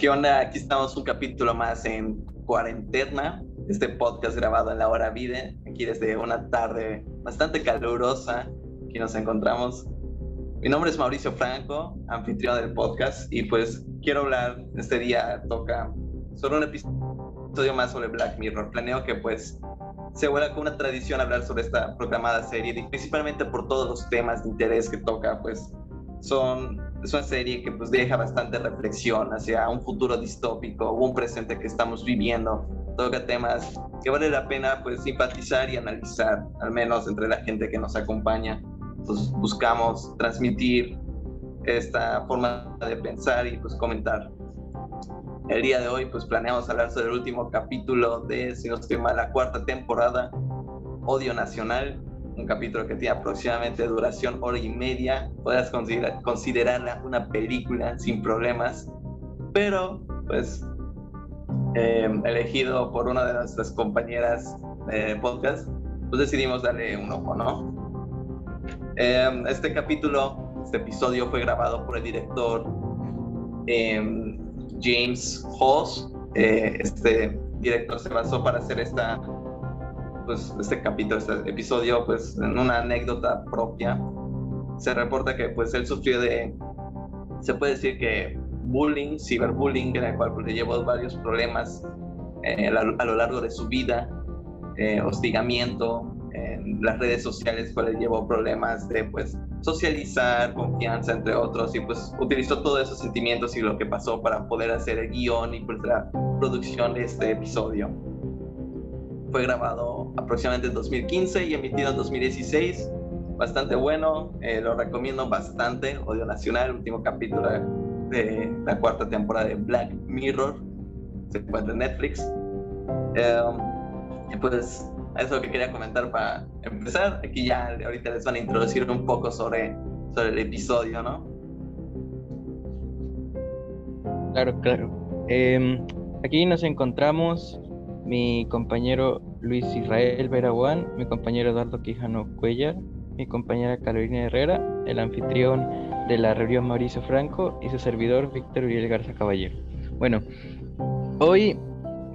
¿Qué onda? Aquí estamos un capítulo más en cuarentena, este podcast grabado en la hora vida, aquí desde una tarde bastante calurosa, aquí nos encontramos. Mi nombre es Mauricio Franco, anfitrión del podcast, y pues quiero hablar, este día toca sobre un episodio más sobre Black Mirror. Planeo que pues se vuelva como una tradición hablar sobre esta programada serie, principalmente por todos los temas de interés que toca, pues son, es una serie que pues deja bastante reflexión hacia un futuro distópico un presente que estamos viviendo. Toca temas que vale la pena pues simpatizar y analizar, al menos entre la gente que nos acompaña. Pues buscamos transmitir esta forma de pensar y pues comentar. El día de hoy pues planeamos hablar sobre el último capítulo de, si no estoy mal, la cuarta temporada, Odio Nacional, un capítulo que tiene aproximadamente duración hora y media, puedas considerar, considerarla una película sin problemas, pero pues em, elegido por una de nuestras compañeras de podcast, pues decidimos darle un ojo, ¿no? Em, este capítulo, este episodio fue grabado por el director em, James Halls. Eh, este director se basó para hacer esta pues, este capítulo, este episodio, pues en una anécdota propia, se reporta que pues él sufrió de, se puede decir que bullying, ciberbullying, en el cual pues, le llevó varios problemas eh, a, lo largo de su vida, eh, hostigamiento en las redes sociales, cual le llevó problemas de pues socializar, confianza, entre otros, y pues utilizó todos esos sentimientos y lo que pasó para poder hacer el guion y pues la producción de este episodio. Fue grabado aproximadamente en 2015 y emitido en 2016. Bastante bueno, eh, lo recomiendo bastante. Odio Nacional, último capítulo de la cuarta temporada de Black Mirror. Se encuentra en Netflix. Y pues eso que quería comentar para empezar. Aquí ya ahorita les van a introducir un poco sobre, sobre el episodio, ¿no? Claro, claro. Em, aquí nos encontramos mi compañero Luis Israel Veraguán, mi compañero Eduardo Quijano Cuellar, mi compañera Carolina Herrera, el anfitrión de la reunión Mauricio Franco y su servidor Víctor Uriel Garza Caballero. Bueno, hoy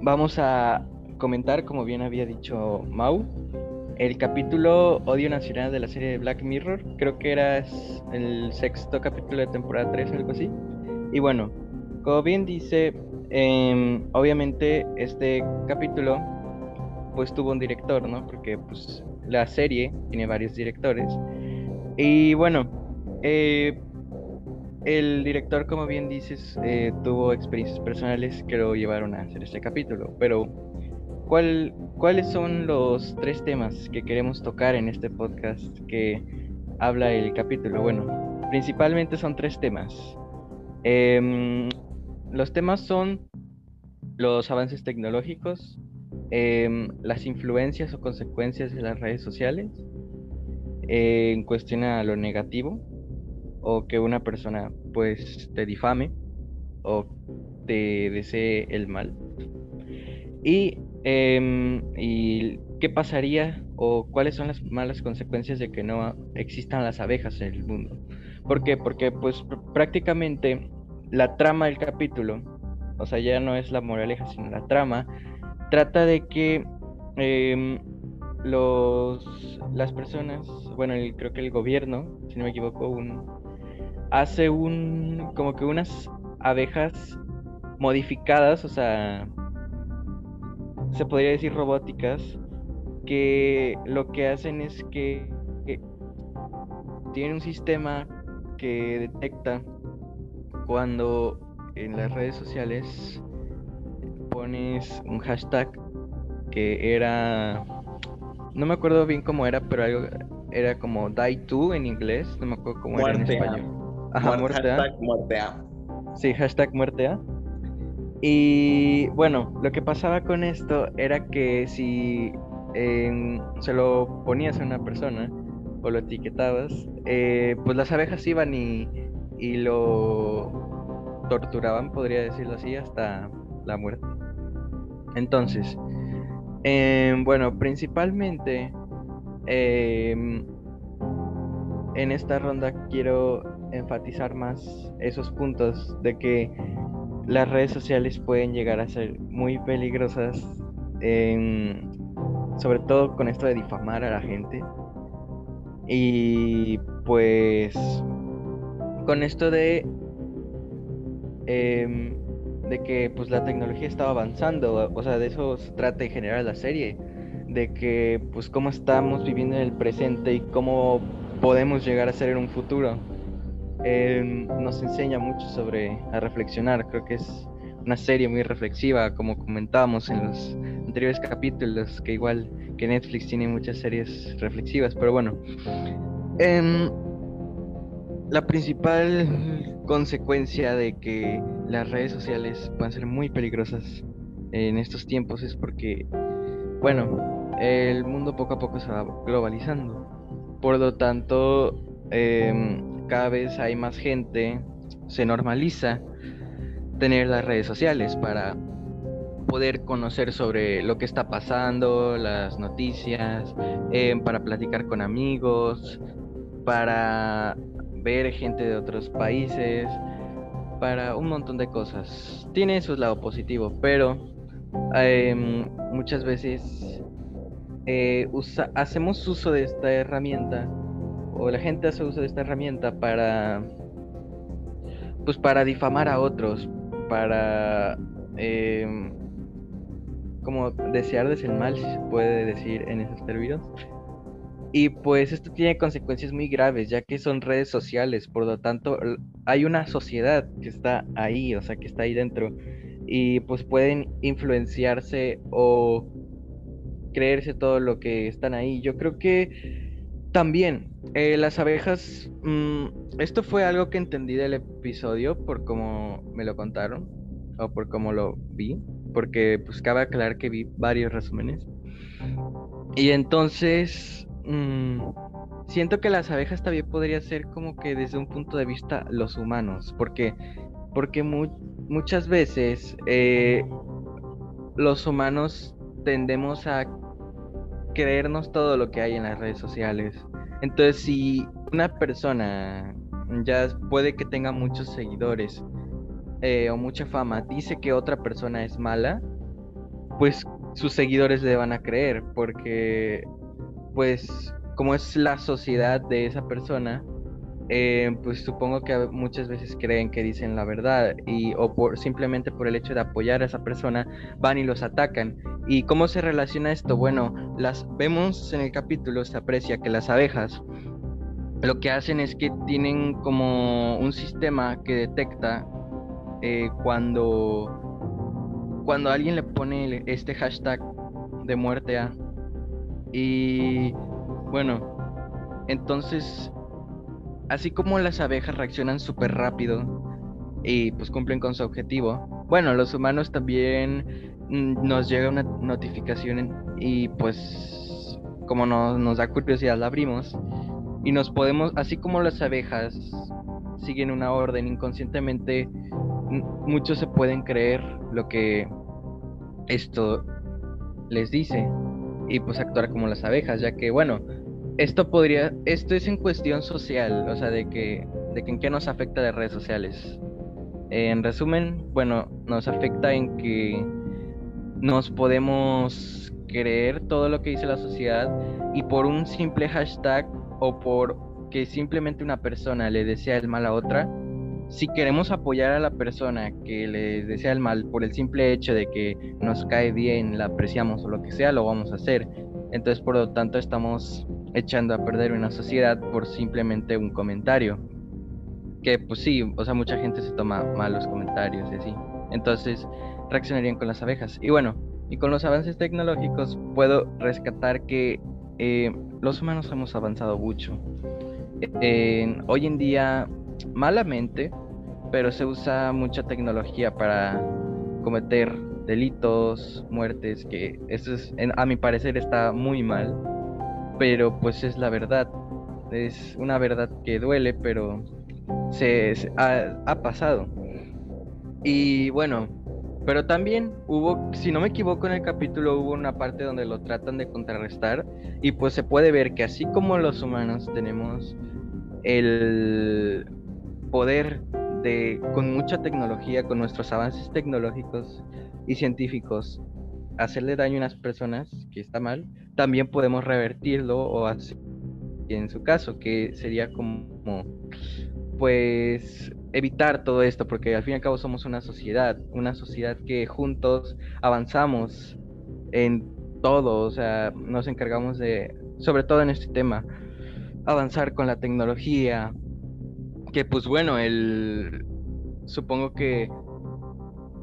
vamos a comentar, como bien había dicho Mau, el capítulo Odio Nacional de la serie Black Mirror. Creo que era el sexto capítulo de temporada 3 o algo así. Y bueno, como bien dice, Em, obviamente este capítulo pues tuvo un director, ¿no? Porque pues la serie tiene varios directores. Y bueno, eh, el director, como bien dices, eh, tuvo experiencias personales que lo llevaron a hacer este capítulo. Pero, ¿cuál, ¿cuáles son los tres temas que queremos tocar en este podcast que habla el capítulo? Bueno, principalmente son tres temas. Eh, los temas son los avances tecnológicos, em, las influencias o consecuencias de las redes sociales, eh, en cuestión a lo negativo, o que una persona pues te difame o te desee el mal. Y, em, y qué pasaría o cuáles son las malas consecuencias de que no existan las abejas en el mundo. ¿Por qué? Porque pues prácticamente la trama del capítulo, o sea, ya no es la moraleja, sino la trama, trata de que em, los, las personas, bueno, creo que el gobierno, si no me equivoco, un, hace un, como que unas abejas modificadas, o sea, se podría decir robóticas, que lo que hacen es que, que tienen un sistema que detecta cuando en las redes sociales pones un hashtag que era no me acuerdo bien cómo era, pero algo era como die to en inglés, no me acuerdo cómo era en español. Ajá, Hashtag muertea. Sí, hashtag muertea. Y bueno, lo que pasaba con esto era que si se lo ponías a una persona o lo etiquetabas, eh, pues las abejas iban y y lo torturaban, podría decirlo así, hasta la muerte. Entonces, em, bueno, principalmente em, en esta ronda quiero enfatizar más esos puntos de que las redes sociales pueden llegar a ser muy peligrosas, sobre todo con esto de difamar a la gente. Y pues con esto de em, de que pues la tecnología estaba avanzando, o sea, de eso se trata en general la serie, de que pues cómo estamos viviendo en el presente y cómo podemos llegar a ser en un futuro. Em, nos enseña mucho sobre a reflexionar, creo que es una serie muy reflexiva, como comentábamos en los anteriores capítulos, que igual que Netflix tiene muchas series reflexivas, pero bueno. Em, la principal consecuencia de que las redes sociales puedan ser muy peligrosas en estos tiempos es porque, bueno, el mundo poco a poco se va globalizando. Por lo tanto, em, cada vez hay más gente, se normaliza tener las redes sociales para poder conocer sobre lo que está pasando, las noticias, em, para platicar con amigos, para ver gente de otros países, para un montón de cosas. Tiene su lado positivo, pero em, muchas veces eh, hacemos uso de esta herramienta, o la gente hace uso de esta herramienta para, pues para difamar a otros, para em, como desearles el mal, si se puede decir en esos términos. Y pues esto tiene consecuencias muy graves, ya que son redes sociales, por lo tanto hay una sociedad que está ahí, o sea, que está ahí dentro, y pues pueden influenciarse o creerse todo lo que están ahí. Yo creo que también eh, las abejas, mm, esto fue algo que entendí del episodio por cómo me lo contaron, o por cómo lo vi, porque pues cabe aclarar que vi varios resúmenes. Y entonces Mm, siento que las abejas también podría ser como que desde un punto de vista los humanos, porque, porque muchas veces eh, los humanos tendemos a creernos todo lo que hay en las redes sociales. Entonces, si una persona ya puede que tenga muchos seguidores eh, o mucha fama, dice que otra persona es mala, pues sus seguidores le van a creer, porque pues como es la sociedad de esa persona, eh, pues supongo que muchas veces creen que dicen la verdad y o por simplemente por el hecho de apoyar a esa persona van y los atacan. ¿Y cómo se relaciona esto? Bueno, las vemos en el capítulo se aprecia que las abejas lo que hacen es que tienen como un sistema que detecta eh, cuando cuando alguien le pone este hashtag de muerte a y bueno, entonces, así como las abejas reaccionan súper rápido y pues cumplen con su objetivo, bueno, los humanos también mm, nos llega una notificación y pues como nos da curiosidad la abrimos y nos podemos, así como las abejas siguen una orden inconscientemente, muchos se pueden creer lo que esto les dice y pues actuar como las abejas, ya que bueno, esto podría, esto es en cuestión social, o sea, de que, de que en qué nos afecta de redes sociales. En resumen, bueno, nos afecta en que nos podemos creer todo lo que dice la sociedad y por un simple hashtag o por que simplemente una persona le desea el mal a otra, si queremos apoyar a la persona que le desea el mal por el simple hecho de que nos cae bien, la apreciamos o lo que sea, lo vamos a hacer. Entonces, por lo tanto, estamos echando a perder una sociedad por simplemente un comentario. Que pues sí, o sea, mucha gente se toma malos comentarios y así. Entonces, reaccionarían con las abejas. Y bueno, y con los avances tecnológicos puedo rescatar que eh, los humanos hemos avanzado mucho. hoy en día malamente, pero se usa mucha tecnología para cometer delitos, muertes, que eso es, a mi parecer está muy mal, pero pues es la verdad. Es una verdad que duele, pero se, ha, ha, pasado. Y bueno, pero también hubo, si no me equivoco en el capítulo, hubo una parte donde lo tratan de contrarrestar y pues se puede ver que así como los humanos tenemos el poder de con mucha tecnología, con nuestros avances tecnológicos y científicos, hacerle daño a unas personas, que está mal, también podemos revertirlo o hacer en su caso, que sería como, pues, evitar todo esto, porque al fin y al cabo somos una sociedad, una sociedad que juntos avanzamos en todo, o sea, nos encargamos de, sobre todo en este tema, avanzar con la tecnología, que pues bueno, el, supongo que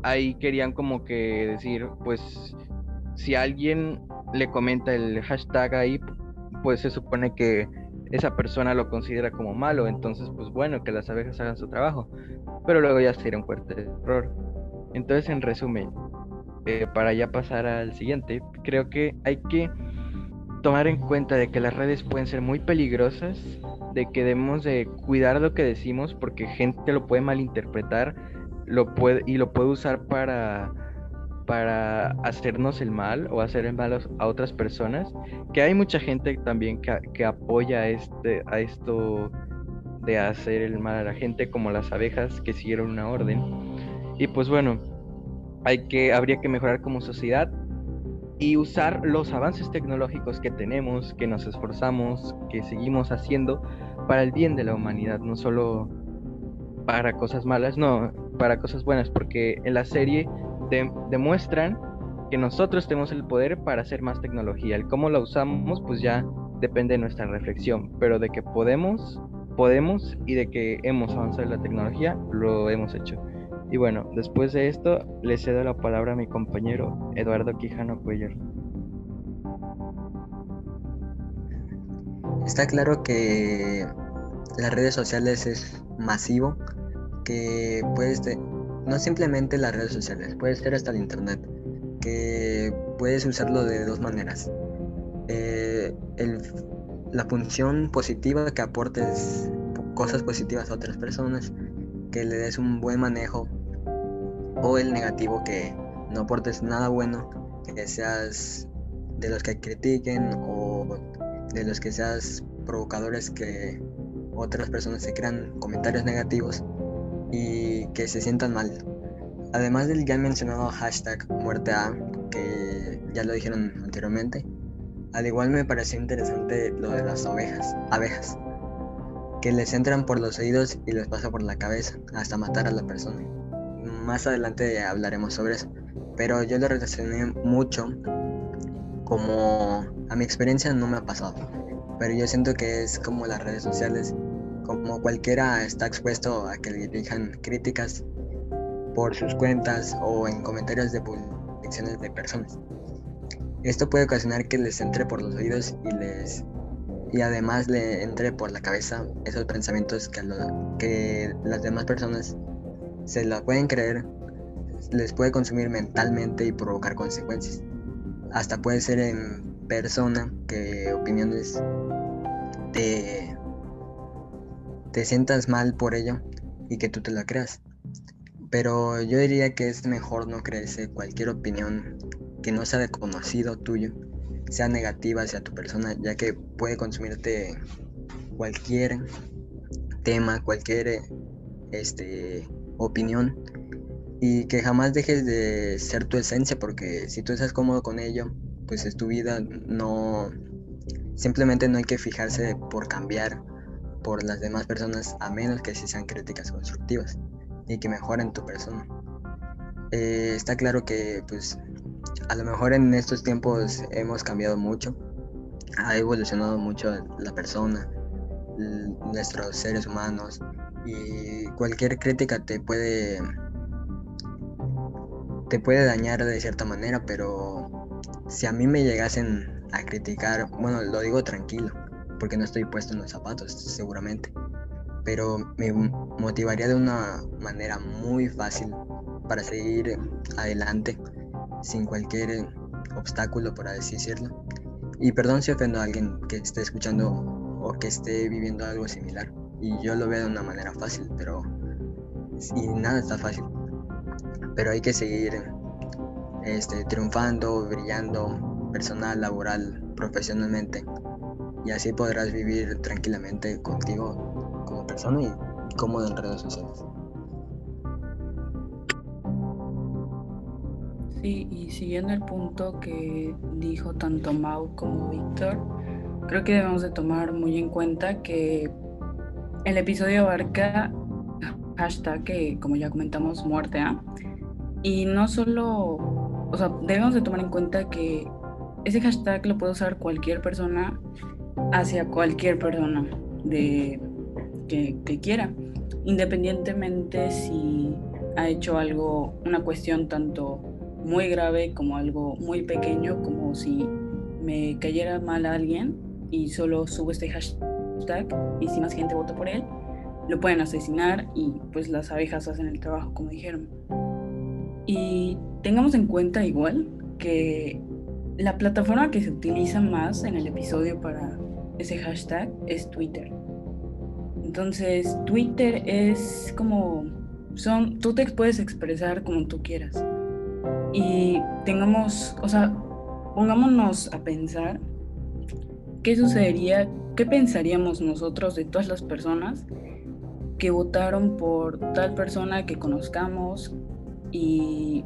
ahí querían como que decir, pues si alguien le comenta el hashtag ahí, pues se supone que esa persona lo considera como malo, entonces pues bueno, que las abejas hagan su trabajo, pero luego ya sería un fuerte error. Entonces en resumen, eh, para ya pasar al siguiente, creo que hay que tomar en cuenta de que las redes pueden ser muy peligrosas, de que debemos de cuidar lo que decimos porque gente lo puede malinterpretar lo puede, y lo puede usar para, para hacernos el mal o hacer el mal a otras personas. Que hay mucha gente también que, que apoya este, a esto de hacer el mal a la gente, como las abejas que siguieron una orden. Y pues bueno, hay que, habría que mejorar como sociedad y usar los avances tecnológicos que tenemos, que nos esforzamos, que seguimos haciendo para el bien de la humanidad, no solo para cosas malas, no, para cosas buenas, porque en la serie demuestran que nosotros tenemos el poder para hacer más tecnología. El cómo la usamos, pues ya depende de nuestra reflexión, pero de que podemos, podemos y de que hemos avanzado en la tecnología, lo hemos hecho. Y bueno, después de esto, le cedo la palabra a mi compañero Eduardo Quijano Cuellar. Está claro que las redes sociales es masivo, que puedes, no simplemente las redes sociales, puede ser hasta el internet, que puedes usarlo de dos maneras. Eh, la función positiva que aportes cosas positivas a otras personas, que le des un buen manejo o el negativo que no aportes nada bueno, que seas de los que critiquen o de los que seas provocadores que otras personas se crean comentarios negativos y que se sientan mal. Además del ya mencionado hashtag muerte a, que ya lo dijeron anteriormente, al igual me pareció interesante lo de las ovejas, abejas, que les entran por los oídos y les pasa por la cabeza hasta matar a la persona más adelante hablaremos sobre eso. Pero yo lo relacioné mucho como a mi experiencia no me ha pasado. Pero yo siento que es como las redes sociales, como cualquiera está expuesto a que le dirijan críticas por sus cuentas o en comentarios de publicaciones de personas. Esto puede ocasionar que les entre por los oídos y les y además le entre por la cabeza esos pensamientos que, que las demás personas se la pueden creer, les puede consumir mentalmente y provocar consecuencias. Hasta puede ser en persona que opiniones te, te sientas mal por ello y que tú te la creas. Pero yo diría que es mejor no creerse cualquier opinión que no sea de conocido tuyo, sea negativa hacia tu persona, ya que puede consumirte cualquier tema, cualquier este opinión y que jamás dejes de ser tu esencia porque si tú estás cómodo con ello, pues es tu vida, no simplemente no hay que fijarse por cambiar por las demás personas a menos que sean críticas constructivas y que mejoren tu persona. Eh, está claro que pues a lo mejor en estos tiempos hemos cambiado mucho, ha evolucionado mucho la persona, nuestros seres humanos, y cualquier crítica te puede te puede dañar de cierta manera, pero si a mí me llegasen a criticar, bueno, lo digo tranquilo, porque no estoy puesto en los zapatos, seguramente, pero me motivaría de una manera muy fácil para seguir adelante sin cualquier obstáculo, por así decirlo. Y perdón si ofendo a alguien que esté escuchando o que esté viviendo algo similar. Y yo lo veo de una manera fácil, pero. Y nada está fácil. Pero hay que seguir este, triunfando, brillando, personal, laboral, profesionalmente. Y así podrás vivir tranquilamente contigo como persona y cómodo en redes sociales. Sí, y siguiendo el punto que dijo tanto Mau como Víctor, creo que debemos de tomar muy en cuenta que el episodio abarca hashtag que, como ya comentamos, muerte A. Y no solo, o sea, debemos de tomar en cuenta que ese hashtag lo puede usar cualquier persona hacia cualquier persona de, que, que quiera, independientemente si ha hecho algo, una cuestión tanto muy grave como algo muy pequeño, como si me cayera mal a alguien y solo subo este hashtag y si más gente vota por él, lo pueden asesinar y pues las abejas hacen el trabajo como dijeron. Y tengamos en cuenta igual que la plataforma que se utiliza más en el episodio para ese hashtag es Twitter. Entonces, Twitter es como son tú te puedes expresar como tú quieras. Y tengamos, o sea, pongámonos a pensar qué sucedería, qué pensaríamos nosotros de todas las personas que votaron por tal persona que conozcamos y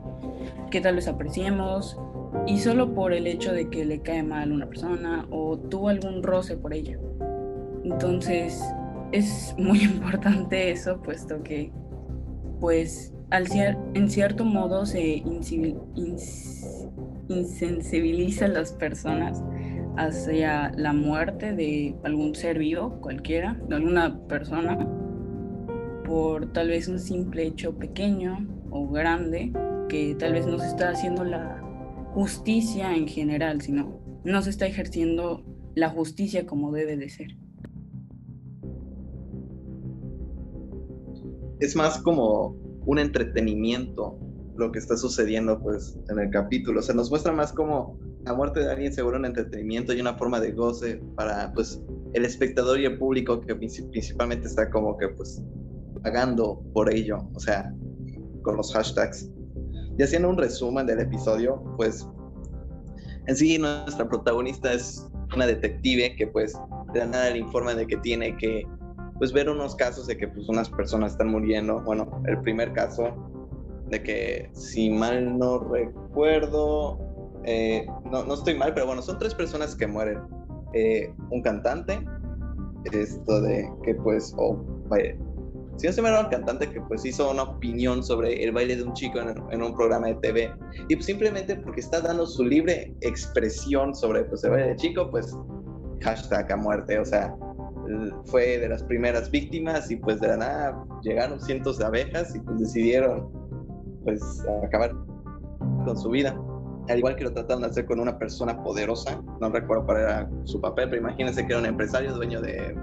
que tal vez apreciemos y solo por el hecho de que le cae mal a una persona o tuvo algún roce por ella. Entonces es muy importante eso, puesto que pues al en cierto modo se insensibiliza a las personas hacia la muerte de algún ser vivo, cualquiera, de alguna persona, por tal vez un simple hecho pequeño o grande que tal vez no se está haciendo la justicia en general, sino no se está ejerciendo la justicia como debe de ser. Es más como un entretenimiento lo que está sucediendo pues en el capítulo. O sea, nos muestra más como la muerte de alguien seguro un entretenimiento y una forma de goce para pues el espectador y el público que principalmente está como que pues pagando por ello, o sea, con los hashtags. Y haciendo un resumen del episodio, pues en sí nuestra protagonista es una detective que pues de nada le informa de que tiene que pues ver unos casos de que pues unas personas están muriendo. Bueno, el primer caso de que si mal no recuerdo, eh, no, no estoy mal, pero bueno, son tres personas que mueren. Eh, un cantante, esto de que pues, o vaya, si no se me era un cantante que pues hizo una opinión sobre el baile de un chico en, en, un programa de TV y pues simplemente porque está dando su libre expresión sobre pues el baile de chico, pues hashtag a muerte, o sea, fue de las primeras víctimas y pues de la nada llegaron cientos de abejas y pues decidieron pues acabar con su vida. Al igual que lo trataron de hacer con una persona poderosa, no recuerdo cuál era su papel, pero imagínense que era un empresario dueño de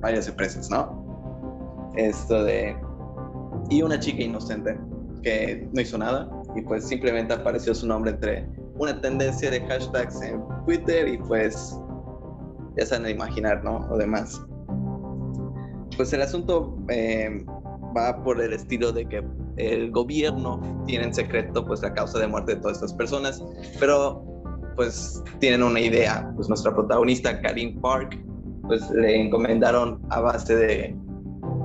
varias empresas, ¿no? Esto de... Y una chica inocente que no hizo nada y pues simplemente apareció su nombre entre una tendencia de hashtags en Twitter y pues ya saben imaginar, ¿no? O demás pues el asunto eh, va por el estilo de que el gobierno tiene en secreto pues la causa de muerte de todas estas personas, pero pues tienen una idea, pues nuestra protagonista Karim Park pues le encomendaron a base de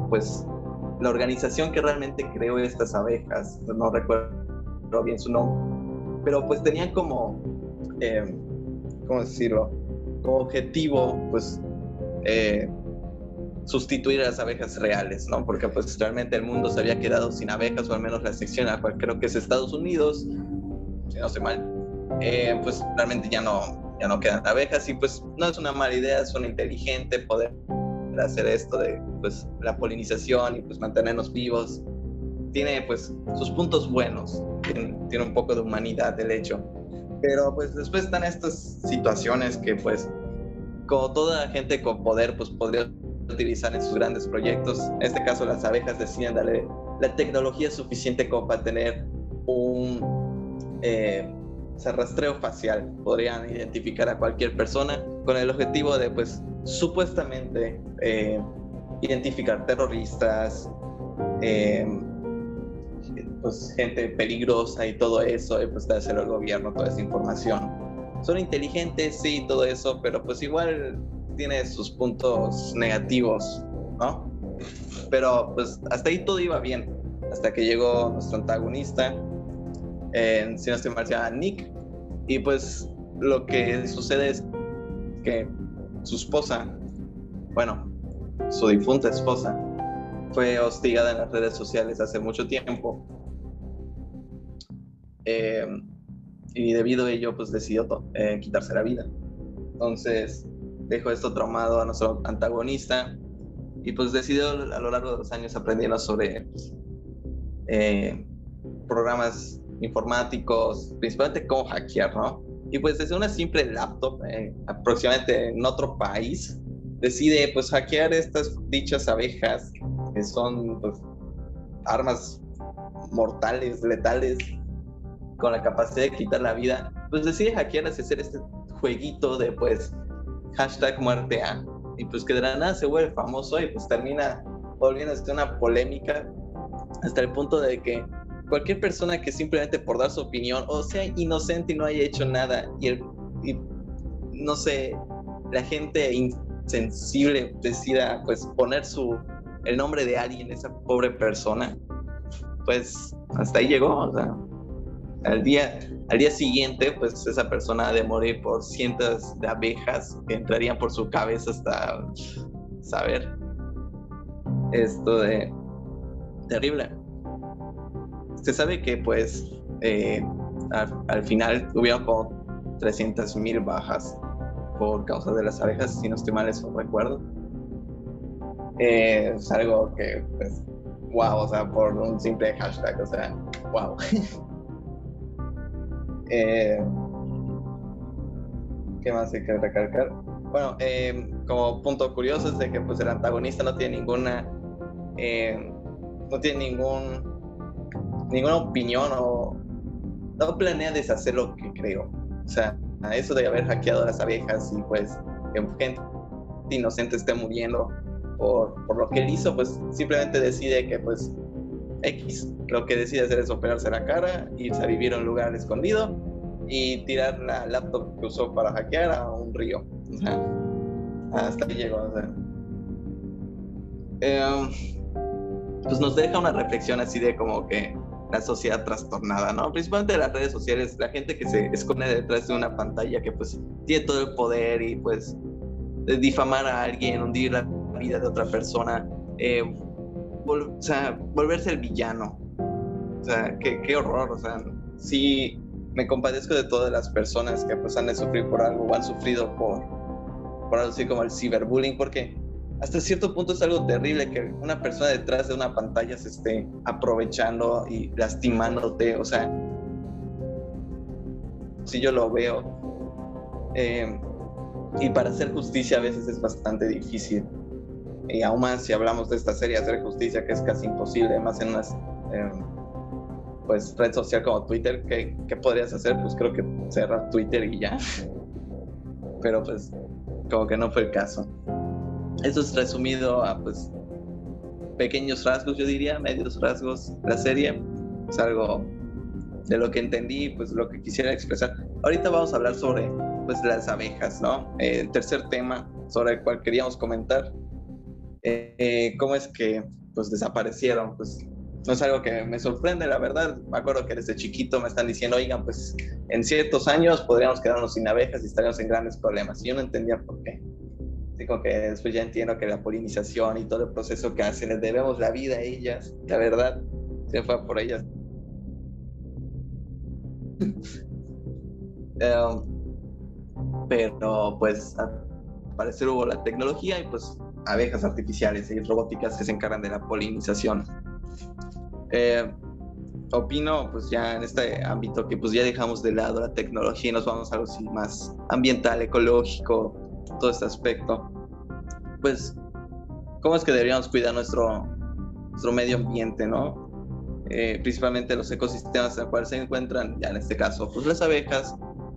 pues la organización que realmente creó estas abejas, no recuerdo bien su nombre, pero pues tenían como, eh, ¿cómo decirlo? Como objetivo pues eh, sustituir a las abejas reales, ¿no? Porque pues realmente el mundo se había quedado sin abejas, o al menos la sección a cual creo que es Estados Unidos, si no sé mal, eh, pues realmente ya no, ya no quedan abejas y pues no es una mala idea, es una inteligente poder hacer esto de pues la polinización y pues mantenernos vivos. Tiene pues sus puntos buenos, tiene, tiene un poco de humanidad el hecho. Pero pues después están estas situaciones que pues como toda gente con poder pues podría utilizar en sus grandes proyectos. En este caso, las abejas deciden darle la tecnología suficiente como para tener un eh, rastreo facial. Podrían identificar a cualquier persona con el objetivo de, pues, supuestamente eh, identificar terroristas, eh, pues, gente peligrosa y todo eso, y pues dárselo al gobierno, toda esa información. Son inteligentes, sí, todo eso, pero pues igual tiene sus puntos negativos, ¿no? Pero pues hasta ahí todo iba bien, hasta que llegó nuestro antagonista en, si no estoy Nick. Y pues lo que sucede es que su esposa, bueno, su difunta esposa, fue hostigada en las redes sociales hace mucho tiempo. Eh, y debido a ello, pues decidió eh, quitarse la vida. Entonces, dejó esto traumado a nuestro antagonista y pues decidió a lo largo de los años aprendiendo sobre eh, programas informáticos, principalmente cómo hackear, ¿no? Y pues desde una simple laptop, eh, aproximadamente en otro país, decide pues hackear estas dichas abejas, que son pues, armas mortales, letales, con la capacidad de quitar la vida, pues decide hackearlas y hacer este jueguito de pues hashtag muerte a, y pues que de la nada se vuelve famoso y pues termina volviéndose una polémica hasta el punto de que cualquier persona que simplemente por dar su opinión o sea inocente y no haya hecho nada y, el, y no sé, la gente insensible decida pues poner su el nombre de alguien, esa pobre persona, pues hasta ahí llegó, o sea, al día, al día siguiente, pues esa persona ha de morir por cientos de abejas que entrarían por su cabeza hasta saber esto de terrible. Se sabe que pues eh, al, final hubieron como 300 mil bajas por causa de las abejas, si no estoy mal eso recuerdo. Eh, es algo que pues wow, o sea, por un simple hashtag, o sea, wow. Eh, ¿Qué más hay que recalcar? Bueno, eh, como punto curioso es de que pues el antagonista no tiene ninguna, eh, no tiene ningún, ninguna opinión o no planea deshacer lo que creo. O sea, eso de haber hackeado a las abejas y pues que gente inocente esté muriendo por, por lo que él hizo, pues simplemente decide que pues X. Lo que decide hacer es operarse la cara, irse a vivir a un lugar escondido y tirar la laptop que usó para hackear a un río. Hasta ahí llegó. O sea. Em, pues nos deja una reflexión así de como que la sociedad trastornada, ¿no? Principalmente las redes sociales, la gente que se esconde detrás de una pantalla que pues tiene todo el poder y pues difamar a alguien, hundir la vida de otra persona. Eh, o sea, volverse el villano. O sea, qué, horror. O sea, sí me compadezco de todas las personas que pues han de sufrir por algo o han sufrido por, por algo así como el ciberbullying, porque hasta cierto punto es algo terrible que una persona detrás de una pantalla se esté aprovechando y lastimándote. O sea, si yo lo veo. Eh, y para hacer justicia a veces es bastante difícil y aún más si hablamos de esta serie, hacer justicia, que es casi imposible, más en una pues, red social como Twitter, ¿qué, ¿qué, podrías hacer? Pues creo que cerrar Twitter y ya. Pero pues como que no fue el caso. Eso es resumido a pues pequeños rasgos, yo diría, medios rasgos, la serie. Es algo de lo que entendí, pues lo que quisiera expresar. Ahorita vamos a hablar sobre pues las abejas, ¿no? el tercer tema sobre el cual queríamos comentar eh, cómo es que pues desaparecieron, pues no es algo que me sorprende, la verdad. Me acuerdo que desde chiquito me están diciendo, oigan, pues en ciertos años podríamos quedarnos sin abejas y estaríamos en grandes problemas. Y yo no entendía por qué. Digo que después ya entiendo que la polinización y todo el proceso que hacen, les debemos la vida a ellas. La verdad, se fue por ellas. um, pero pues al parecer hubo la tecnología y pues abejas artificiales y robóticas que se encargan de la polinización. Eh, opino, pues ya en este ámbito, que pues ya dejamos de lado la tecnología y nos vamos a algo así más ambiental, ecológico, todo este aspecto. Pues, ¿cómo es que deberíamos cuidar nuestro, nuestro medio ambiente, no? Eh, principalmente los ecosistemas en los cuales se encuentran, ya en este caso, pues las abejas,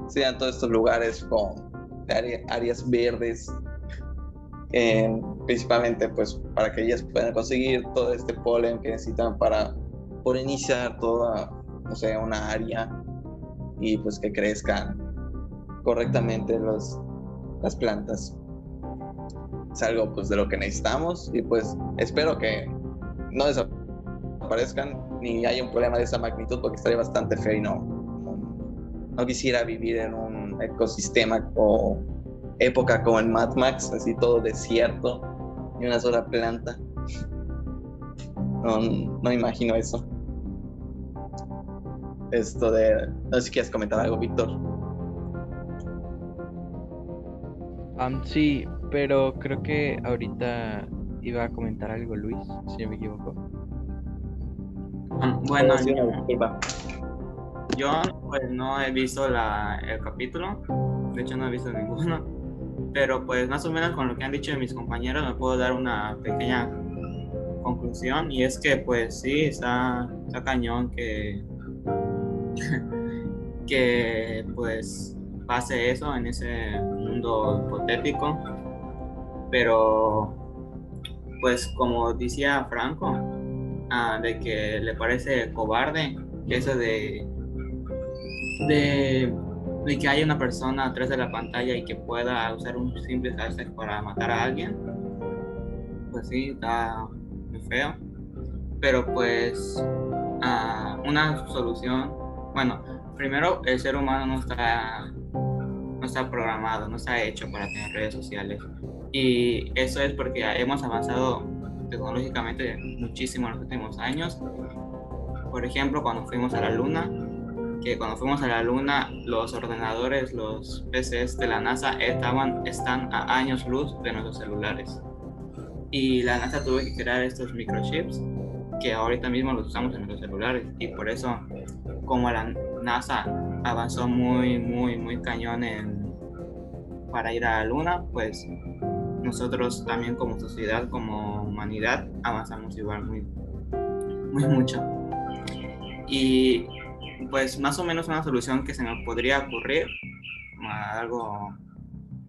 sean todos estos lugares con áreas verdes, principalmente pues para que ellas puedan conseguir todo este polen que necesitan para polinizar toda, o sea, una área y pues que crezcan correctamente los, las plantas. Es algo pues de lo que necesitamos y pues espero que no desaparezcan ni hay un problema de esa magnitud porque estaría bastante feo y no, no, quisiera vivir en un ecosistema o época como en Mad Max, así todo desierto y una sola planta. No, no imagino eso. Esto de... No sé si quieres comentar algo, Víctor. sí, pero creo que ahorita iba a comentar algo Luis, si no me equivoco. bueno, yo, pues no he visto la, el capítulo, de hecho no he visto ninguno, pero pues más o menos con lo que han dicho mis compañeros me puedo dar una pequeña conclusión y es que pues sí, está, cañón que, que pues pase eso en ese mundo hipotético, pero pues como decía Franco, ah, de que le parece cobarde eso de, de, que haya una persona atrás de la pantalla y que pueda usar un simple hashtag para matar a alguien, pues sí, está muy feo. Pero pues ah, una solución, bueno, primero el ser humano no está no está programado, no está hecho para tener redes sociales. Y eso es porque hemos avanzado tecnológicamente muchísimo en los últimos años. Por ejemplo, cuando fuimos a la Luna, que cuando fuimos a la Luna, los ordenadores, los PCs de la NASA estaban, están a años luz de nuestros celulares. Y la NASA tuvo que crear estos microchips que ahorita mismo los usamos en nuestros celulares. Y por eso, como la NASA avanzó muy, muy, muy cañón en, para ir a la Luna, pues nosotros también como sociedad, como humanidad, avanzamos igual muy, muy mucho. Y pues más o menos una solución que se nos podría ocurrir, algo,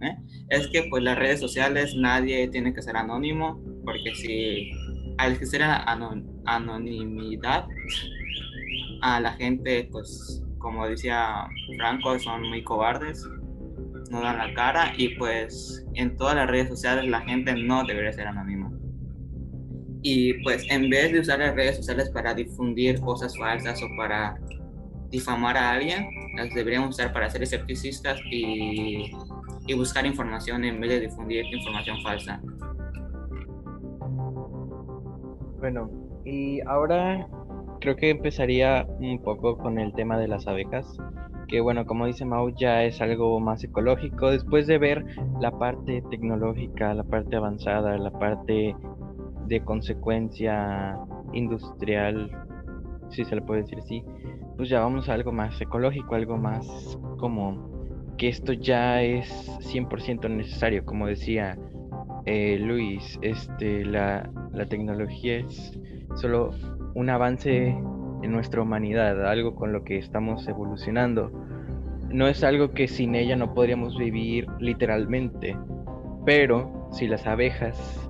¿eh? es que pues las redes sociales nadie tiene que ser anónimo, porque si al que anonimidad, a la gente pues como decía Franco, son muy cobardes, no dan la cara y pues en todas las redes sociales la gente no debería ser anónima. Y pues en vez de usar las redes sociales para difundir cosas falsas o para difamar a alguien, las deberían usar para ser escepticistas y, y buscar información en vez de difundir información falsa. Bueno, y ahora creo que empezaría un poco con el tema de las abejas, que bueno, como dice Mau, ya es algo más ecológico. Después de ver la parte tecnológica, la parte avanzada, la parte de consecuencia industrial, si se le puede decir así, pues ya vamos a algo más ecológico, algo más como que esto ya es 100% necesario, como decía eh, Luis, este, la, la tecnología es solo un avance en nuestra humanidad, algo con lo que estamos evolucionando. No es algo que sin ella no podríamos vivir literalmente, pero si las abejas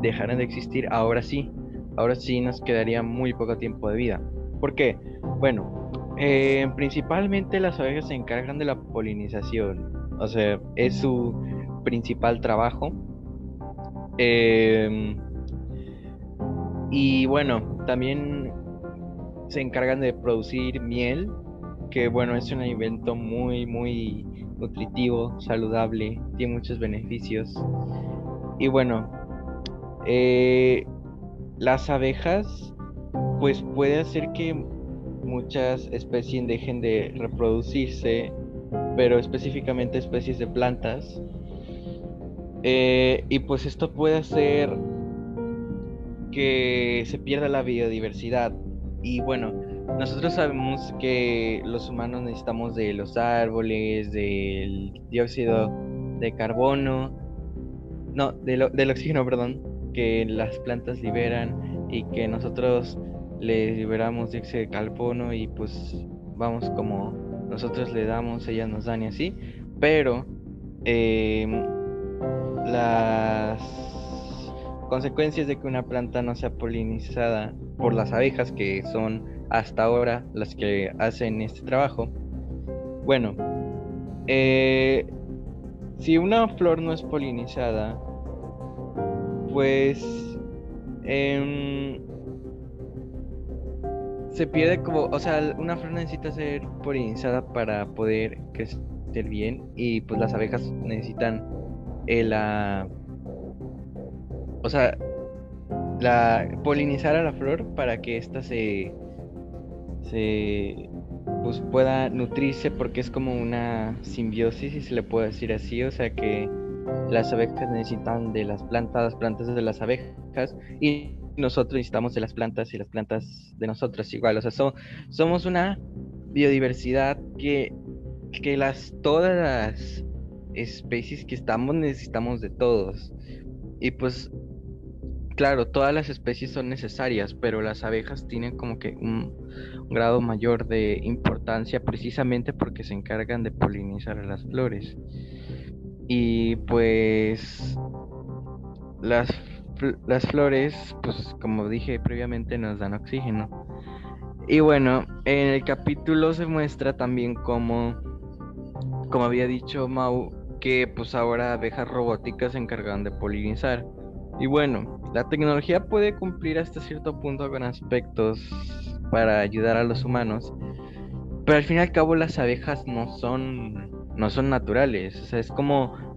dejaran de existir, ahora sí, ahora sí nos quedaría muy poco tiempo de vida. ¿Por qué? Bueno, eh, principalmente las abejas se encargan de la polinización, o sea, es su principal trabajo. Eh, y bueno, también se encargan de producir miel, que bueno, es un alimento muy, muy nutritivo, saludable, tiene muchos beneficios. Y bueno, eh, las abejas, pues puede hacer que muchas especies dejen de reproducirse, pero específicamente especies de plantas. Eh, y pues esto puede hacer que se pierda la biodiversidad. Y bueno, nosotros sabemos que los humanos necesitamos de los árboles, del dióxido de carbono, no, del oxígeno, perdón, que las plantas liberan y que nosotros le liberamos dióxido de carbono y pues vamos como nosotros le damos, ellas nos dan y así, pero em, las consecuencias de que una planta no sea polinizada por las abejas, que son hasta ahora las que hacen este trabajo. Bueno, eh, si una flor no es polinizada, pues em, se pierde como, o sea, una flor necesita ser polinizada para poder crecer bien y pues las abejas necesitan eh, la, o sea, la polinizar a la flor para que ésta se, se pues pueda nutrirse porque es como una simbiosis, si se le puede decir así, o sea que las abejas necesitan de las plantas, las plantas de las abejas y nosotros necesitamos de las plantas y las plantas de nosotros igual, o sea, somos una biodiversidad que, que las, todas las especies que estamos necesitamos de todos. Y pues claro, todas las especies son necesarias, pero las abejas tienen como que un, grado mayor de importancia precisamente porque se encargan de polinizar las flores. Y pues las, las flores, pues como dije previamente, nos dan oxígeno. Y bueno, en el capítulo se muestra también como, como había dicho Mau, que pues ahora abejas robóticas se encargan de polinizar. Y bueno, la tecnología puede cumplir hasta cierto punto con aspectos para ayudar a los humanos, pero al fin y al cabo las abejas no son no son naturales, o sea, es como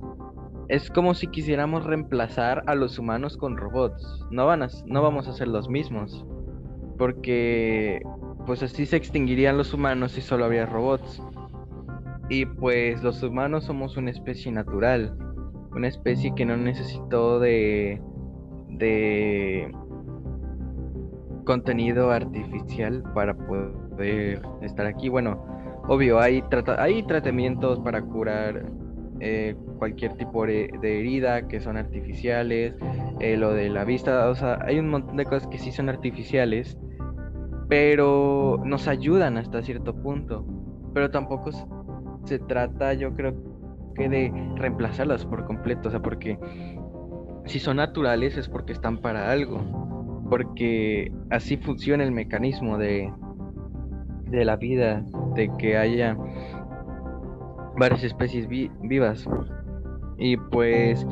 es como si quisiéramos reemplazar a los humanos con robots. No van a, no vamos a ser los mismos, porque pues así se extinguirían los humanos y solo habría robots. Y pues los humanos somos una especie natural, una especie que no necesitó de de contenido artificial para poder estar aquí. Bueno, obvio, hay, hay tratamientos para curar eh, cualquier tipo de, herida que son artificiales, eh, lo de la vista, o sea, hay un montón de cosas que sí son artificiales, pero nos ayudan hasta cierto punto. Pero tampoco se trata, yo creo que de reemplazarlas por completo, o sea, porque si son naturales es porque están para algo, porque así funciona el mecanismo de, de la vida, de que haya varias especies vivas. Y pues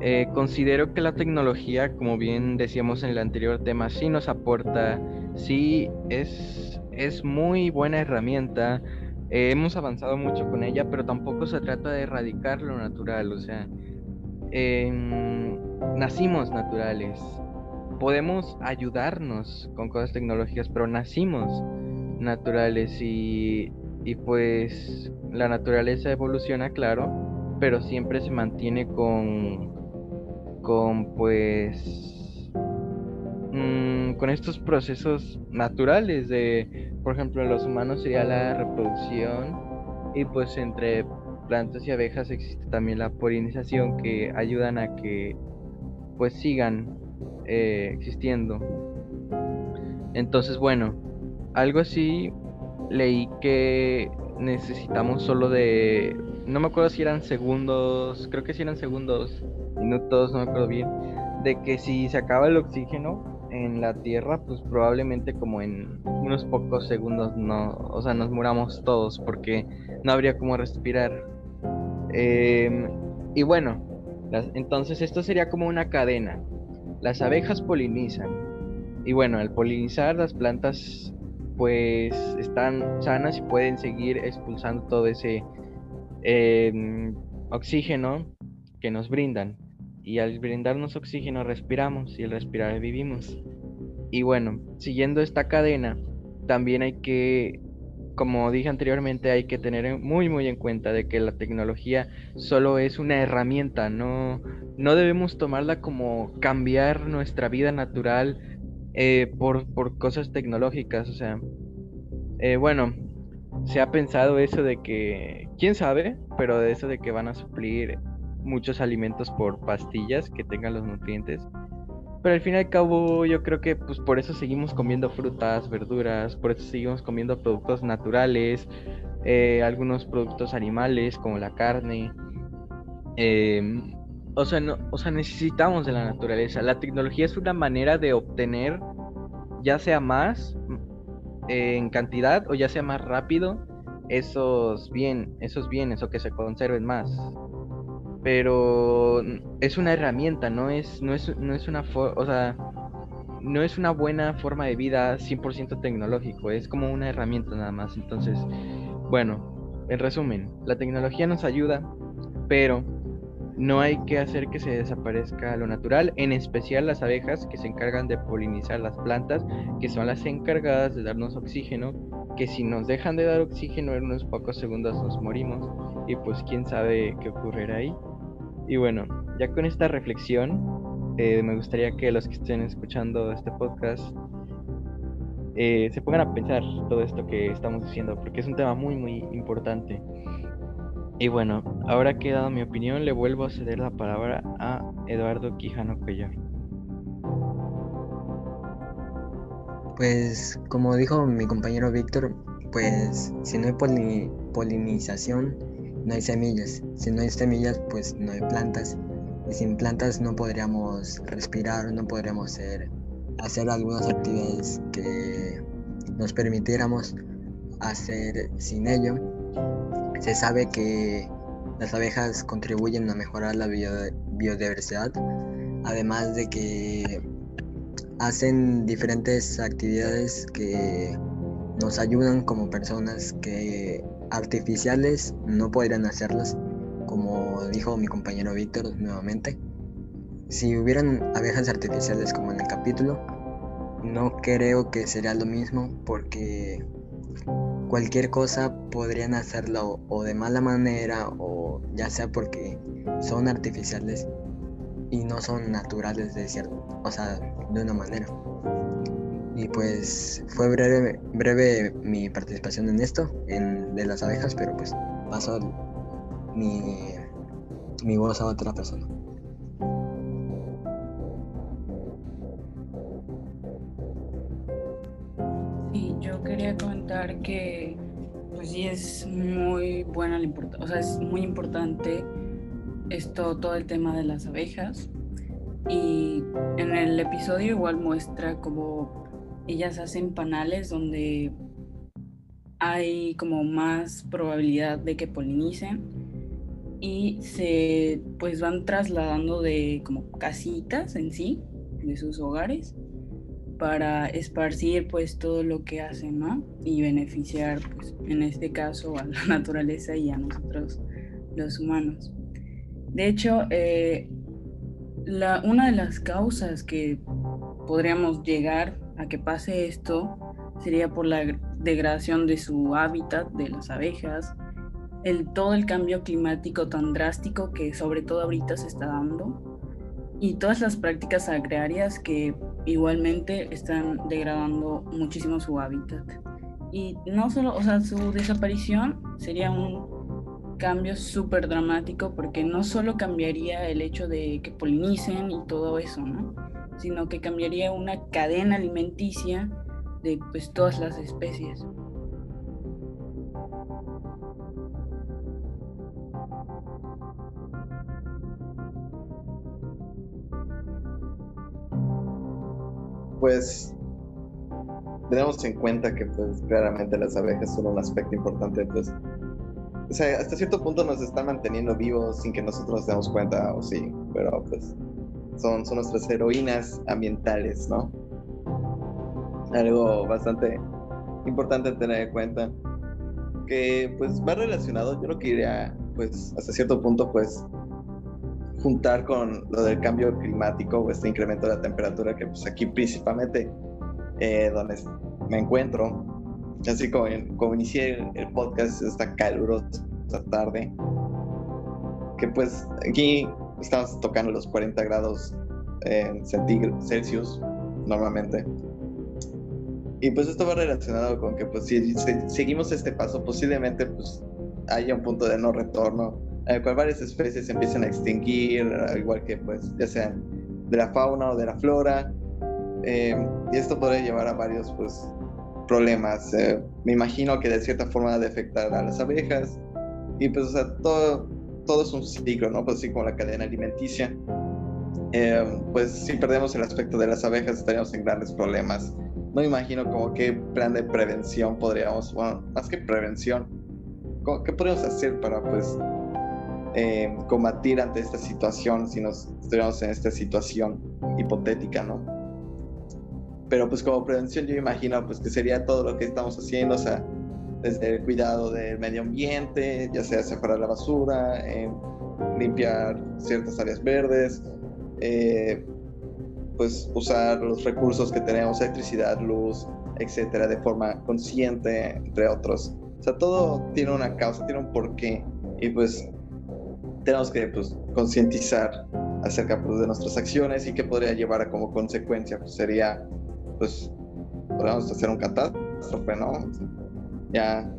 eh, considero que la tecnología, como bien decíamos en el anterior tema, sí nos aporta, sí es, es muy buena herramienta. Eh, hemos avanzado mucho con ella, pero tampoco se trata de erradicar lo natural, o sea, nacimos naturales. Podemos ayudarnos con cosas tecnológicas, pero nacimos naturales y, y pues la naturaleza evoluciona, claro, pero siempre se mantiene con, con pues, mm, con estos procesos naturales de, por ejemplo, en los humanos sería la reproducción y pues entre plantas y abejas existe también la polinización que ayudan a que pues sigan eh, existiendo. Entonces, bueno, algo así leí que necesitamos solo de, no me acuerdo si eran segundos, creo que si eran segundos, minutos, no me acuerdo bien, de que si se acaba el oxígeno en la Tierra, pues probablemente como en unos pocos segundos no, o sea, nos muramos todos porque no habría como respirar. Em, y bueno, entonces esto sería como una cadena. Las abejas polinizan. Y bueno, al polinizar las plantas pues están sanas y pueden seguir expulsando todo ese em, oxígeno que nos brindan. Y al brindarnos oxígeno respiramos y al respirar vivimos. Y bueno, siguiendo esta cadena, también hay que como dije anteriormente, hay que tener muy muy en cuenta de que la tecnología solo es una herramienta, no, no debemos tomarla como cambiar nuestra vida natural eh, por, por, cosas tecnológicas. O sea, eh, bueno, se ha pensado eso de que, quién sabe, pero de eso de que van a suplir muchos alimentos por pastillas que tengan los nutrientes. Pero al fin y al cabo yo creo que pues por eso seguimos comiendo frutas, verduras, por eso seguimos comiendo productos naturales, eh, algunos productos animales como la carne. Em, o, sea, no, o sea, necesitamos de la naturaleza. La tecnología es una manera de obtener ya sea más en cantidad o ya sea más rápido esos, bien, esos bienes o que se conserven más pero es una herramienta, no es, no es, no es una, o sea, no es una buena forma de vida 100% tecnológico, es como una herramienta nada más. Entonces, bueno, en resumen, la tecnología nos ayuda, pero no hay que hacer que se desaparezca lo natural, en especial las abejas que se encargan de polinizar las plantas, que son las encargadas de darnos oxígeno, que si nos dejan de dar oxígeno en unos pocos segundos nos morimos y pues quién sabe qué ocurrirá ahí. Y bueno, ya con esta reflexión, eh, me gustaría que los que estén escuchando este podcast eh, se pongan a pensar todo esto que estamos diciendo, porque es un tema muy, muy importante. Y bueno, ahora que he dado mi opinión, le vuelvo a ceder la palabra a Eduardo Quijano Cuellar. Pues como dijo mi compañero Víctor, pues si no hay polinización, no hay semillas. Si no hay semillas, pues no hay plantas. Y sin plantas no podríamos respirar, no podríamos hacer, hacer algunas actividades que nos permitiéramos hacer sin ello. Se sabe que las abejas contribuyen a mejorar la biodiversidad, además de que hacen diferentes actividades que nos ayudan como personas que artificiales no podrían hacerlas, como dijo mi compañero Víctor nuevamente. Si hubieran abejas artificiales como en el capítulo, no creo que sería lo mismo porque cualquier cosa podrían hacerlo o de mala manera o ya sea porque son artificiales y no son naturales de cierto, o sea, de una manera. Y pues fue breve, mi participación en esto, en, de las abejas, pero pues paso mi, mi voz a otra persona. Yo quería comentar que pues sí es muy buena la o sea, es muy importante esto, todo el tema de las abejas. Y en el episodio igual muestra como ellas hacen panales donde hay como más probabilidad de que polinicen y se pues van trasladando de como casitas en sí de sus hogares para esparcir pues todo lo que hacen, ¿no? Y beneficiar pues en este caso a la naturaleza y a nosotros los humanos. De hecho, eh, la, una de las causas que podríamos llegar a que pase esto sería por la degradación de su hábitat de las abejas, el, todo el cambio climático tan drástico que sobre todo ahorita se está dando y todas las prácticas agrarias que igualmente están degradando muchísimo su hábitat. Y no solo, o sea, su desaparición sería un cambio súper dramático porque no solo cambiaría el hecho de que polinicen y todo eso, ¿no? Sino que cambiaría una cadena alimenticia de pues todas las especies. Pues tenemos en cuenta que pues claramente las abejas son un aspecto importante pues o sea, hasta cierto punto nos están manteniendo vivos sin que nosotros nos demos cuenta, o sí, pero pues son, son nuestras heroínas ambientales, ¿no? Algo bastante importante tener en cuenta, que pues va relacionado, yo lo que iría, pues hasta cierto punto, pues juntar con lo del cambio climático o este incremento de la temperatura que pues aquí principalmente eh, donde me encuentro así como, como inicié el, podcast esta calurosa tarde, que pues aquí estamos tocando los 40 grados en Celsius normalmente. Y pues esto va relacionado con que pues si, seguimos este paso posiblemente pues haya un punto de no retorno en el cual varias especies se empiecen a extinguir, al igual que pues ya sean de la fauna o de la flora. Eh, y esto podría llevar a varios pues problemas. Eh, me imagino que de cierta forma de afectar a las abejas. Y pues, o sea, todo, todo es un ciclo, ¿no? Pues así como la cadena alimenticia. Eh, pues si perdemos el aspecto de las abejas estaríamos en grandes problemas. No imagino como qué plan de prevención podríamos, bueno, más que prevención, ¿qué podríamos hacer para pues eh, combatir ante esta situación si nos estuviéramos en esta situación hipotética, ¿no? pero pues como prevención yo imagino pues que sería todo lo que estamos haciendo, o sea, desde el cuidado del medio ambiente, ya sea separar la basura, eh, limpiar ciertas áreas verdes, eh, pues usar los recursos que tenemos, electricidad, luz, etcétera, de forma consciente, entre otros. O sea, todo tiene una causa, tiene un porqué y pues tenemos que pues, concientizar acerca pues, de nuestras acciones y qué podría llevar a como consecuencia, pues sería, pues, podríamos hacer un catástrofe, ¿no? Ya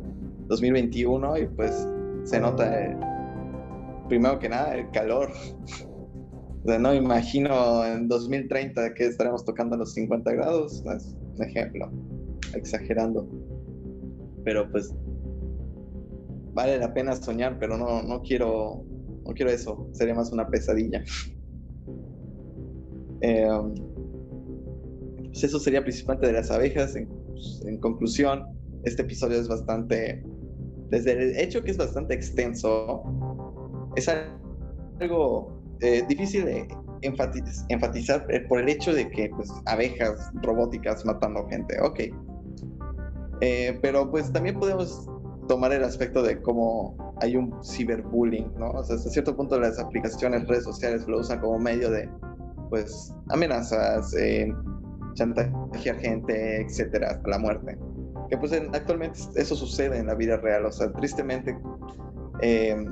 2021 y pues se nota, eh, primero que nada, el calor. No imagino en 2030 que estaremos tocando los 50 grados, es un ejemplo, exagerando. Pero pues vale la pena soñar, pero no, no quiero no quiero eso, sería más una pesadilla. Pues eso sería principalmente de las abejas. Pues, en, conclusión, este episodio es bastante, desde el hecho que es bastante extenso, es algo eh, difícil de enfatizar, eh, por el hecho de que pues, abejas robóticas matando gente, ok. Eh, pero pues también podemos tomar el aspecto de cómo hay un ciberbullying, ¿no? O sea, hasta cierto punto las aplicaciones, redes sociales lo usan como medio de, pues, amenazas, eh, chantajear gente, etcétera, hasta la muerte. Que pues actualmente eso sucede en la vida real, o sea, tristemente, eh,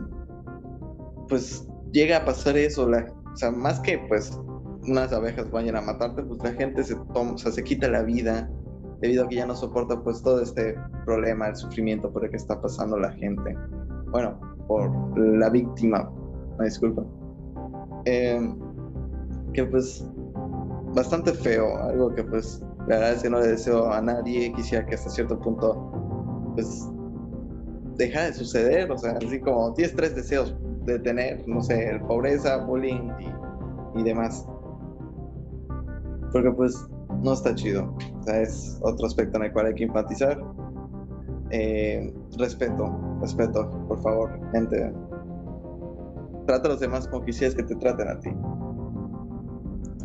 pues llega a pasar eso, o sea, más que pues unas abejas vayan a matarte, pues la gente se toma, o sea, se quita la vida debido a que ya no soporta pues todo este problema, el sufrimiento por el que está pasando la gente. Bueno, por la víctima, me disculpa. Em, que pues bastante feo, algo que pues la verdad es que no le deseo a nadie, quisiera que hasta cierto punto pues deja de suceder, o sea, así como tienes tres deseos de tener, no sé, pobreza, bullying y, y demás. Porque pues no está chido. O es otro aspecto en el cual hay que empatizar. Eh, respeto, respeto, por favor, gente. Trata a los demás como quisieras que te traten a ti.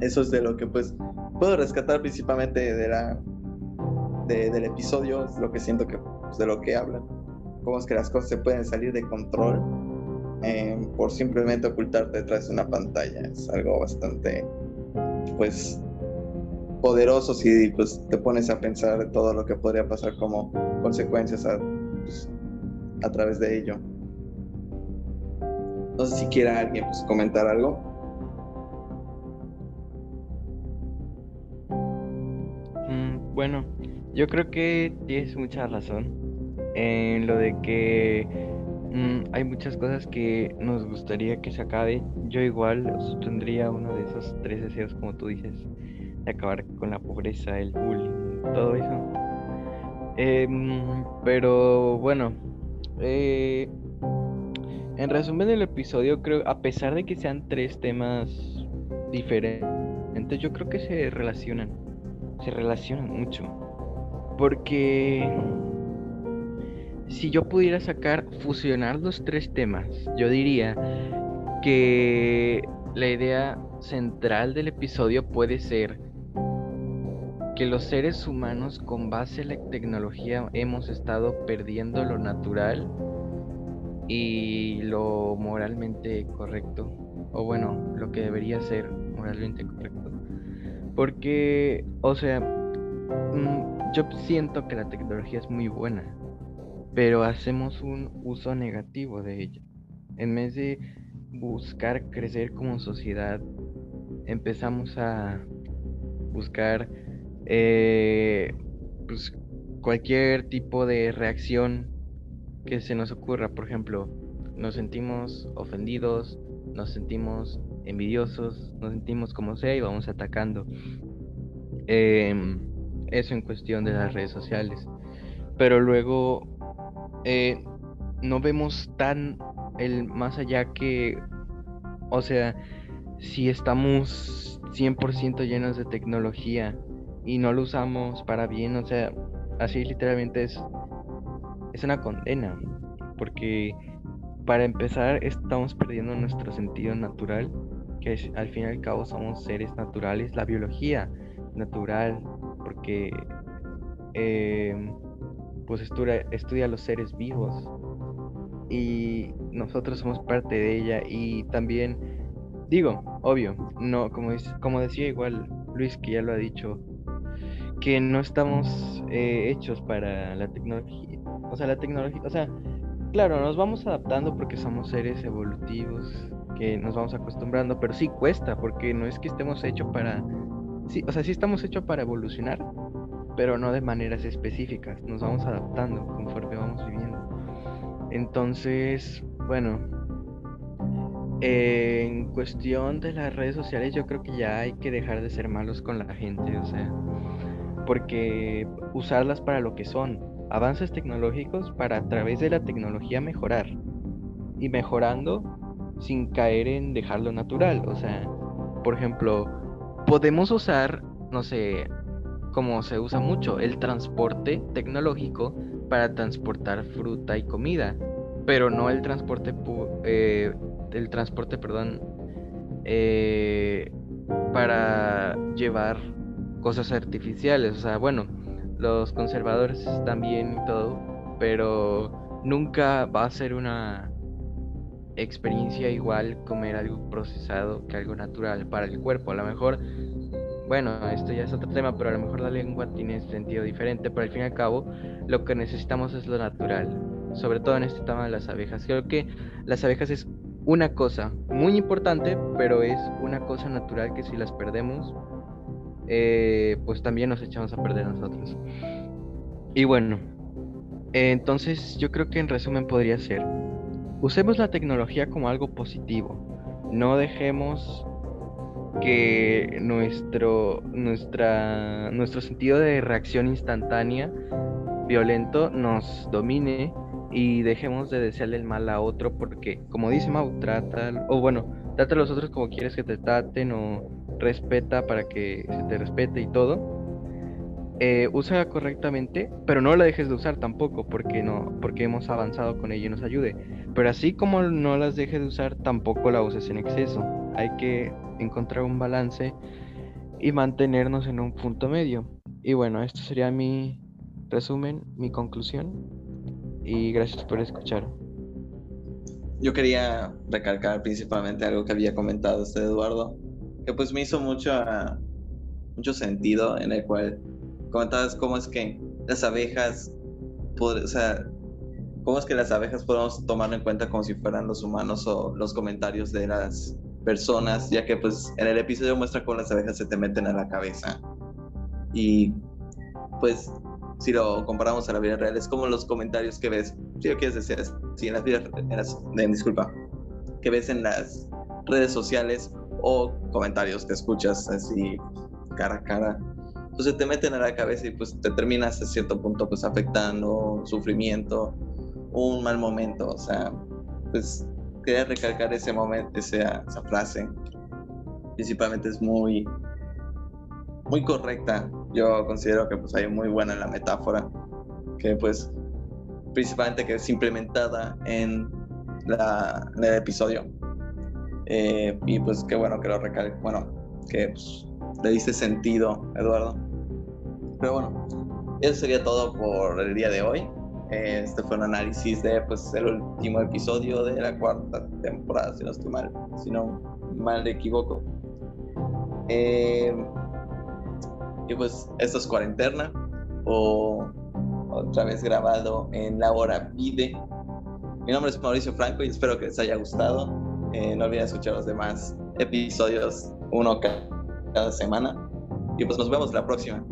Eso es de lo que pues puedo rescatar principalmente de la del episodio, lo que siento que pues, de lo que hablan. Cómo es que las cosas se pueden salir de control eh, por simplemente ocultarte detrás de una pantalla. Es algo bastante pues poderoso si pues, te pones a pensar todo lo que podría pasar como consecuencias a, pues, a través de ello. No sé si quiera alguien pues, comentar algo. Mm, bueno, yo creo que tienes mucha razón en lo de que mm, hay muchas cosas que nos gustaría que se acabe. Yo igual tendría uno de esos tres deseos como tú dices de acabar con la pobreza, el bullying, todo eso. Em, pero bueno, eh, en resumen del episodio, creo, a pesar de que sean tres temas diferentes, yo creo que se relacionan, se relacionan mucho. Porque si yo pudiera sacar, fusionar los tres temas, yo diría que la idea central del episodio puede ser que los seres humanos con base en la tecnología hemos estado perdiendo lo natural y lo moralmente correcto, o bueno, lo que debería ser moralmente correcto. Porque, o sea, mm, yo siento que la tecnología es muy buena, pero hacemos un uso negativo de ella. En vez de buscar crecer como sociedad, empezamos a buscar eh, pues cualquier tipo de reacción que se nos ocurra, por ejemplo, nos sentimos ofendidos, nos sentimos envidiosos, nos sentimos como sea y vamos atacando. Em, eso en cuestión de las redes sociales. Pero luego eh, no vemos tan el más allá que, o sea, si estamos 100% llenos de tecnología y no lo usamos para bien, o sea, así literalmente es, es una condena, porque para empezar estamos perdiendo nuestro sentido natural, que al fin y al cabo somos seres naturales, la biología natural, porque eh, pues estudia, estudia los seres vivos y nosotros somos parte de ella y también digo, obvio, no como, como decía igual Luis que ya lo ha dicho, que no estamos eh, hechos para la tecnología, o sea, la tecnología, o sea, claro, nos vamos adaptando porque somos seres evolutivos, que nos vamos acostumbrando, pero sí cuesta porque no es que estemos hechos para, sí, o sea, sí estamos hechos para evolucionar, pero no de maneras específicas, nos vamos adaptando conforme vamos viviendo. Entonces, bueno, en cuestión de las redes sociales yo creo que ya hay que dejar de ser malos con la gente, o sea, porque usarlas para lo que son, avances tecnológicos para a través de la tecnología mejorar y mejorando sin caer en dejarlo natural, o sea, por ejemplo, podemos usar, no sé, como se usa mucho, el transporte tecnológico para transportar fruta y comida, pero no el transporte, eh, el transporte, perdón, eh, para llevar cosas artificiales. O sea, bueno, los conservadores están bien y todo, pero nunca va a ser una experiencia igual comer algo procesado que algo natural para el cuerpo. A lo mejor bueno, esto ya es otro tema, pero a lo mejor la lengua tiene sentido diferente, pero al fin y al cabo lo que necesitamos es lo natural, sobre todo en este tema de las abejas. Creo que las abejas es una cosa muy importante, pero es una cosa natural que si las perdemos, eh, pues también nos echamos a perder nosotros. Y bueno, entonces yo creo que en resumen podría ser, usemos la tecnología como algo positivo, no dejemos que nuestro, nuestra, nuestro sentido de reacción instantánea, violento, nos domine y dejemos de desearle el mal a otro porque, como dice Mau, trata, o bueno, trata a los otros como quieres que te traten o respeta para que se te respete y todo. Eh, usa correctamente, pero no la dejes de usar tampoco porque no, porque hemos avanzado con ella y nos ayude. Pero así como no las dejes de usar, tampoco la uses en exceso. Hay que encontrar un balance y mantenernos en un punto medio. Y bueno, esto sería mi resumen, mi conclusión. Y gracias por escuchar. Yo quería recalcar principalmente algo que había comentado este Eduardo, que pues me hizo mucho, mucho sentido en el cual comentabas cómo es que las abejas, o sea, cómo es que las abejas podemos tomarlo en cuenta como si fueran los humanos o los comentarios de las personas, ya que pues en el episodio muestra cómo las abejas se te meten a la cabeza. Y pues si lo comparamos a la vida real, es como los comentarios que ves, si lo quieres decir, si en las vidas, disculpa, que ves en las redes sociales o comentarios que escuchas así cara a cara, se te meten a la cabeza y pues te terminas a cierto punto pues afectando, sufrimiento, un mal momento, o sea, pues quería recalcar ese momento, esa, esa frase. Principalmente es muy, muy correcta. Yo considero que pues hay muy buena en la metáfora, que pues principalmente que es implementada en, en el episodio. Eh, y pues qué bueno que lo recalque, bueno, que pues, le diste sentido, Eduardo. Pero bueno, eso sería todo por el día de hoy. Este fue un análisis de pues, el último episodio de la cuarta temporada, si no estoy mal, si no mal equivoco. Eh, y pues esto es cuarentena o otra vez grabado en la hora vide. Mi nombre es Mauricio Franco y espero que les haya gustado. Eh, no olviden escuchar los demás episodios, uno cada semana. Y pues nos vemos la próxima.